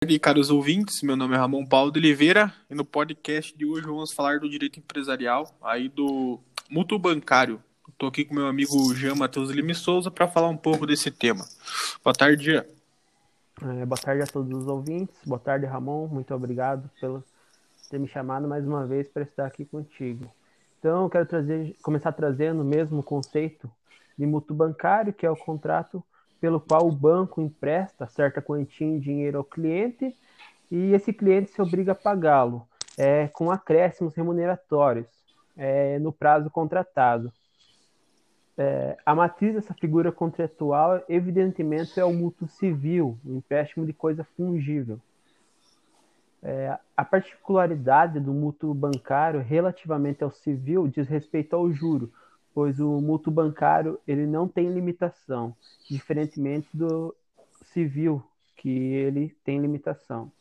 tarde, caros ouvintes. Meu nome é Ramon Paulo de Oliveira e no podcast de hoje vamos falar do direito empresarial, aí do mútuo bancário. Estou aqui com meu amigo Jean Matheus Lima Souza para falar um pouco desse tema. Boa tarde, Jean. É, boa tarde a todos os ouvintes. Boa tarde, Ramon. Muito obrigado por ter me chamado mais uma vez para estar aqui contigo. Então, eu quero trazer, começar trazendo o mesmo conceito de mútuo bancário, que é o contrato pelo qual o banco empresta certa quantia em dinheiro ao cliente e esse cliente se obriga a pagá-lo é, com acréscimos remuneratórios é, no prazo contratado. É, a matriz dessa figura contratual, evidentemente, é o mútuo civil, o empréstimo de coisa fungível. É, a particularidade do mútuo bancário relativamente ao civil diz respeito ao juro, pois o mútuo bancário ele não tem limitação, diferentemente do civil, que ele tem limitação.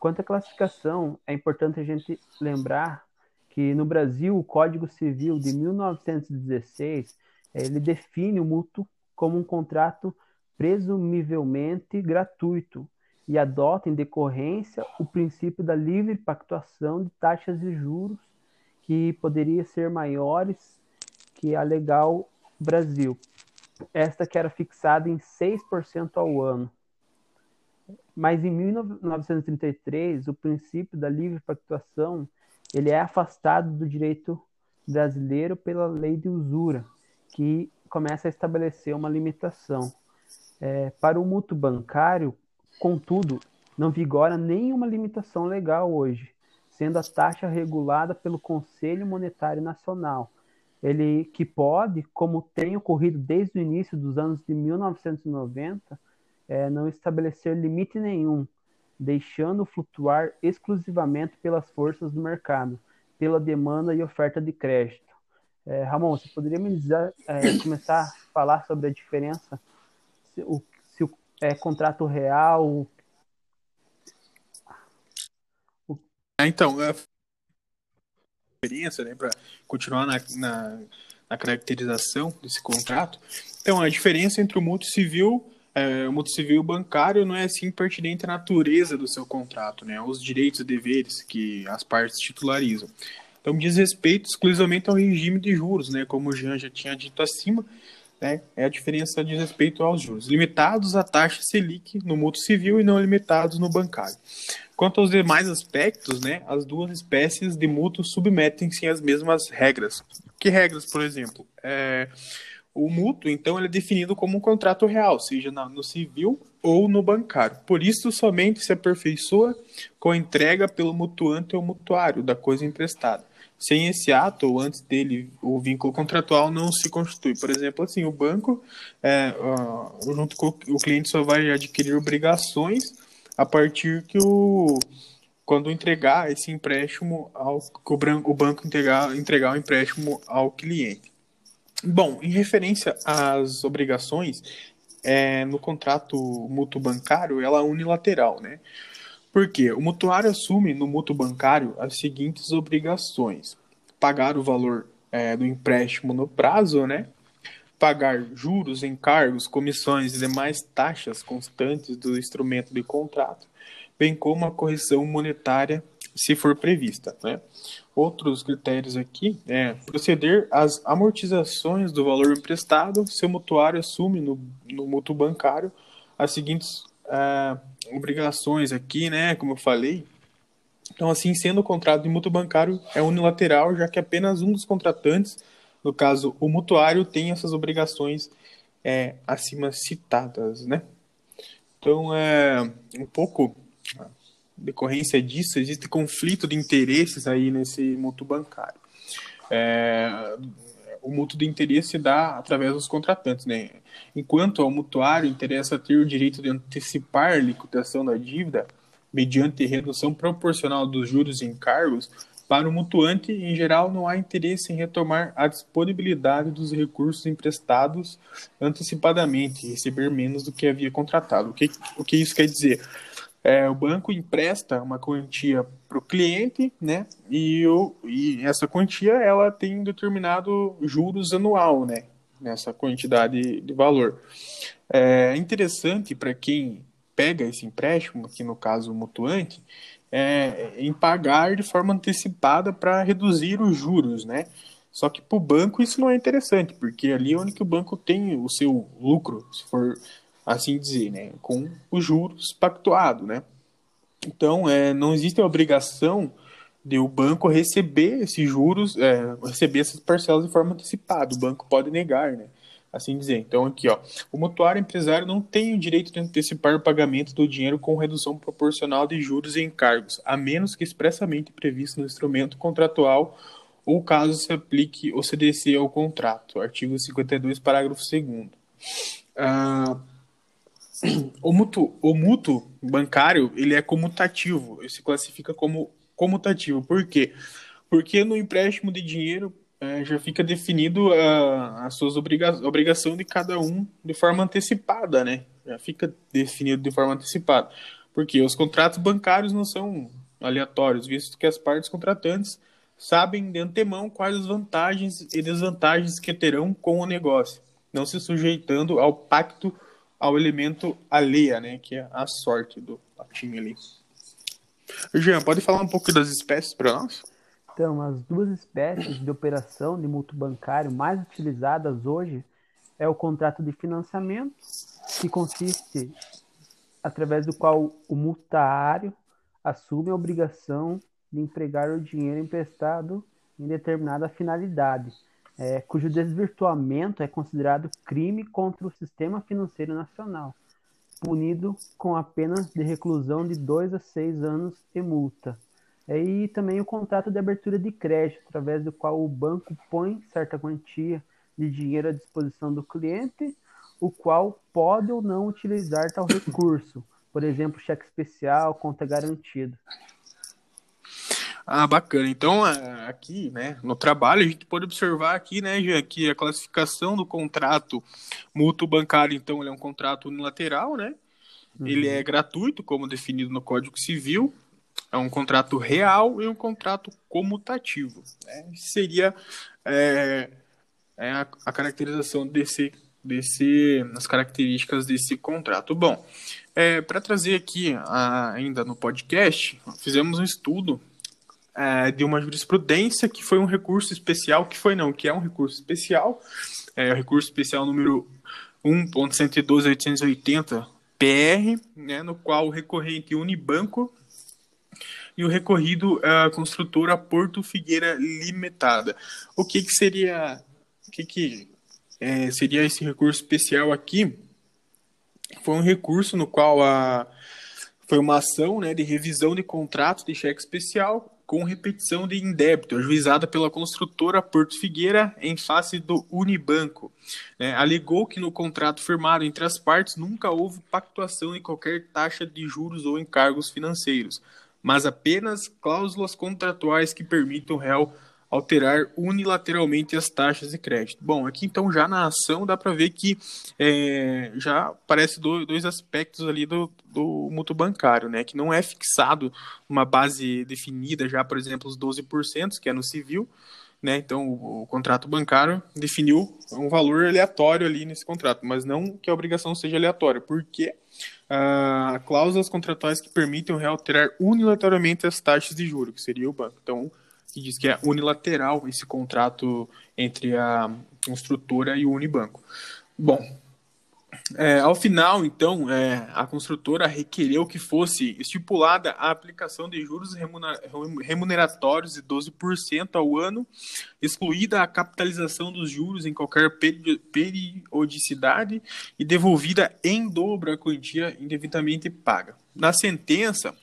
Quanto à classificação, é importante a gente lembrar que no Brasil o Código Civil de 1916 ele define o mútuo como um contrato presumivelmente gratuito e adota em decorrência o princípio da livre pactuação de taxas e juros que poderia ser maiores que a Legal Brasil. Esta que era fixada em 6% ao ano. Mas em 1933, o princípio da livre pactuação ele é afastado do direito brasileiro pela lei de usura, que começa a estabelecer uma limitação. É, para o mútuo bancário, contudo, não vigora nenhuma limitação legal hoje, sendo a taxa regulada pelo Conselho Monetário Nacional, ele que pode, como tem ocorrido desde o início dos anos de 1990, é, não estabelecer limite nenhum, deixando flutuar exclusivamente pelas forças do mercado, pela demanda e oferta de crédito. É, Ramon, você poderia me dizer, é, começar a falar sobre a diferença, se o, se o é, contrato real. O... É, então, experiência, né, para continuar na, na, na, caracterização desse contrato. Então, a diferença entre o mútuo civil, é, o mútuo civil bancário não é assim pertinente à natureza do seu contrato, né, os direitos e deveres que as partes titularizam. Então, diz respeito exclusivamente ao regime de juros, né, como o Jean já tinha dito acima, né, é a diferença de respeito aos juros, limitados à taxa Selic no mútuo civil e não limitados no bancário. Quanto aos demais aspectos, né, as duas espécies de mútuo submetem-se às mesmas regras. Que regras, por exemplo? É, o mútuo, então, ele é definido como um contrato real, seja no civil ou no bancário. Por isso, somente se aperfeiçoa com a entrega pelo mutuante ou mutuário da coisa emprestada. Sem esse ato, ou antes dele, o vínculo contratual não se constitui. Por exemplo, assim, o banco, é, uh, junto com o cliente, só vai adquirir obrigações a partir que o quando entregar esse empréstimo ao o, banco entregar, entregar o empréstimo ao cliente. Bom, em referência às obrigações, é, no contrato mútuo bancário, ela é unilateral, né? Porque o mutuário assume no mútuo bancário as seguintes obrigações: pagar o valor é, do empréstimo no prazo, né? Pagar juros, encargos, comissões e demais taxas constantes do instrumento de contrato, bem como a correção monetária, se for prevista, né? Outros critérios aqui é proceder às amortizações do valor emprestado se o mutuário assume no, no mútuo bancário as seguintes uh, obrigações aqui, né? Como eu falei. Então, assim, sendo o contrato de mútuo bancário é unilateral, já que apenas um dos contratantes, no caso o mutuário, tem essas obrigações é, acima citadas, né? Então, é um pouco decorrência disso, existe conflito de interesses aí nesse mútuo bancário. É, o mútuo de interesse se dá através dos contratantes, né? Enquanto ao mutuário interessa ter o direito de antecipar a liquidação da dívida mediante redução proporcional dos juros e encargos, para o mutuante, em geral, não há interesse em retomar a disponibilidade dos recursos emprestados antecipadamente receber menos do que havia contratado. O que, o que isso quer dizer? É, o banco empresta uma quantia para o cliente, né? E, o, e essa quantia ela tem determinado juros anual, né? Nessa quantidade de valor. É interessante para quem pega esse empréstimo, aqui no caso o mutuante, é, em pagar de forma antecipada para reduzir os juros, né? Só que para o banco isso não é interessante, porque ali é onde que o banco tem o seu lucro, se for assim dizer, né? Com os juros pactuados, né? Então, é, não existe a obrigação de o banco receber esses juros, é, receber essas parcelas de forma antecipada. O banco pode negar, né? Assim dizer. Então, aqui, ó, o mutuário empresário não tem o direito de antecipar o pagamento do dinheiro com redução proporcional de juros e encargos, a menos que expressamente previsto no instrumento contratual ou caso se aplique o CDC ao contrato. Artigo 52, parágrafo 2 ah, o, mútuo, o mútuo bancário ele é comutativo, ele se classifica como comutativo. Por quê? Porque no empréstimo de dinheiro é, já fica definido a, as suas obriga obrigação de cada um de forma antecipada, né? Já fica definido de forma antecipada. Porque os contratos bancários não são aleatórios, visto que as partes contratantes sabem de antemão quais as vantagens e desvantagens que terão com o negócio, não se sujeitando ao pacto, ao elemento alheia, né? Que é a sorte do patinho ali. Jean, pode falar um pouco das espécies para nós? Então, as duas espécies de operação de mútuo bancário mais utilizadas hoje é o contrato de financiamento, que consiste através do qual o mutuário assume a obrigação de empregar o dinheiro emprestado em determinada finalidade, é, cujo desvirtuamento é considerado crime contra o sistema financeiro nacional, punido com apenas de reclusão de dois a seis anos e multa. É, e também o contrato de abertura de crédito, através do qual o banco põe certa quantia de dinheiro à disposição do cliente, o qual pode ou não utilizar tal recurso, por exemplo, cheque especial, conta garantida. Ah, bacana. Então, aqui, né, no trabalho, a gente pode observar aqui, né, que a classificação do contrato mútuo bancário, então, ele é um contrato unilateral, né? Uhum. Ele é gratuito, como definido no Código Civil, é um contrato real e um contrato comutativo. Né? Seria é, é a, a, caracterização desse, desse, as características desse contrato. Bom, é, para trazer aqui a, ainda no podcast, fizemos um estudo é, de uma jurisprudência que foi um recurso especial, que foi não, que é um recurso especial, é o recurso especial número 1.112.880 PR, né, no qual o recorrente Unibanco e o recorrido a construtora Porto Figueira Limitada. O que, que seria o que, que é, seria esse recurso especial aqui? Foi um recurso no qual a foi uma ação né, de revisão de contrato de cheque especial com repetição de indébito, ajuizada pela construtora Porto Figueira em face do Unibanco. Né, alegou que no contrato firmado entre as partes nunca houve pactuação de qualquer taxa de juros ou encargos financeiros, mas apenas cláusulas contratuais que permitam o réu alterar unilateralmente as taxas de crédito. Bom, aqui então já na ação dá para ver que é, já aparece dois aspectos ali do, do mútuo bancário, né? Que não é fixado uma base definida já, por exemplo, os 12%, que é no civil, né? Então o, o, contrato bancário definiu um valor aleatório ali nesse contrato, mas não que a obrigação seja aleatória, porque ah, cláusulas contratuais que permitem realterar unilateralmente as taxas de juros, que seria o banco. Então, que diz que é unilateral esse contrato entre a construtora e o Unibanco. Bom, é, ao final, então, é, a construtora requereu que fosse estipulada a aplicação de juros remuneratórios de 12% ao ano, excluída a capitalização dos juros em qualquer periodicidade e devolvida em dobro a quantia indevidamente paga. Na sentença,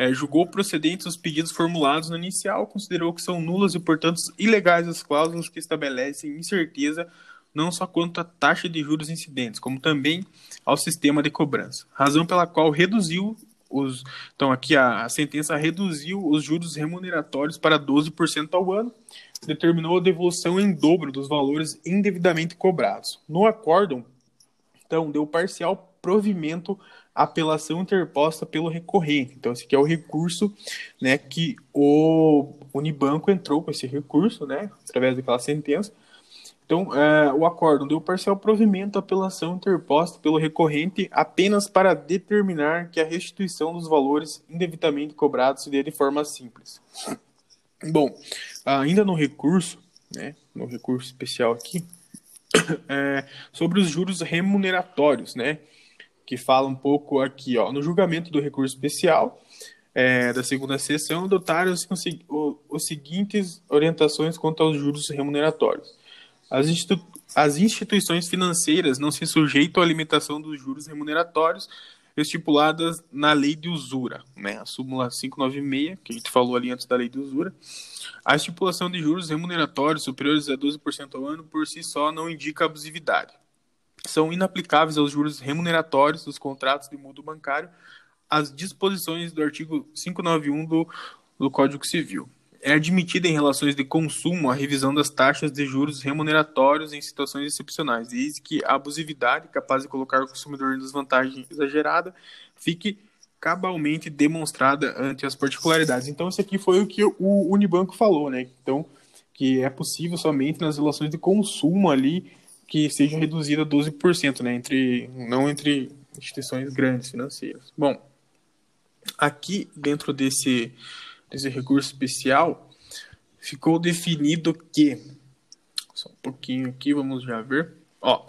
é, julgou procedentes os pedidos formulados no inicial, considerou que são nulas e, portanto, ilegais as cláusulas que estabelecem incerteza não só quanto à taxa de juros incidentes, como também ao sistema de cobrança. Razão pela qual reduziu os. Então, aqui a, a sentença reduziu os juros remuneratórios para 12% ao ano, determinou a devolução em dobro dos valores indevidamente cobrados. No acórdão, então, deu parcial provimento apelação interposta pelo recorrente. Então, esse aqui é o recurso né, que o Unibanco entrou com esse recurso, né, através daquela sentença. Então, é, o acórdão deu parcial provimento à apelação interposta pelo recorrente apenas para determinar que a restituição dos valores indevidamente cobrados se dê de forma simples. Bom, ainda no recurso, né, no recurso especial aqui, é, sobre os juros remuneratórios, né, que fala um pouco aqui, ó, no julgamento do recurso especial é, da segunda sessão, adotaram-se os seguintes orientações quanto aos juros remuneratórios. As, institu as instituições financeiras não se sujeitam à limitação dos juros remuneratórios estipuladas na lei de usura, né? A súmula 596, que a gente falou ali antes da lei de usura. A estipulação de juros remuneratórios superiores a 12% ao ano por si só não indica abusividade. São inaplicáveis aos juros remuneratórios dos contratos de mútuo bancário as disposições do artigo 591 do, do Código Civil é admitida em relações de consumo a revisão das taxas de juros remuneratórios em situações excepcionais, desde que a abusividade, capaz de colocar o consumidor em desvantagem exagerada, fique cabalmente demonstrada ante as particularidades. Então, isso aqui foi o que o Unibanco falou, né? Então, que é possível somente nas relações de consumo ali que seja reduzida a 12%, né? Entre, não entre instituições grandes financeiras. Bom, aqui dentro desse desse recurso especial, ficou definido que. Só um pouquinho aqui, vamos já ver. Ó,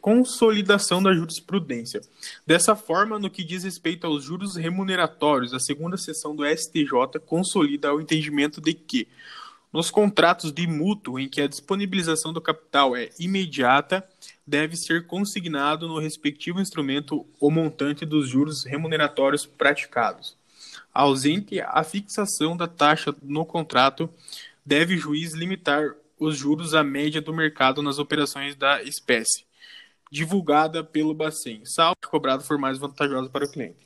consolidação da jurisprudência. Dessa forma, no que diz respeito aos juros remuneratórios, a segunda sessão do STJ consolida o entendimento de que, nos contratos de mútuo em que a disponibilização do capital é imediata, deve ser consignado no respectivo instrumento o montante dos juros remuneratórios praticados. Ausente a fixação da taxa no contrato, deve o juiz limitar os juros à média do mercado nas operações da espécie, divulgada pelo Bacen, salvo cobrado for mais vantajoso para o cliente.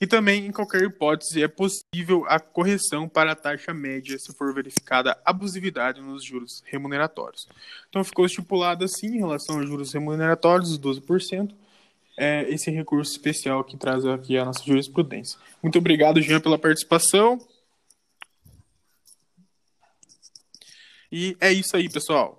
E também, em qualquer hipótese, é possível a correção para a taxa média se for verificada abusividade nos juros remuneratórios. Então, ficou estipulado assim em relação aos juros remuneratórios, os 12%, é, esse recurso especial que traz aqui a nossa jurisprudência. Muito obrigado, Jean, pela participação. E é isso aí, pessoal.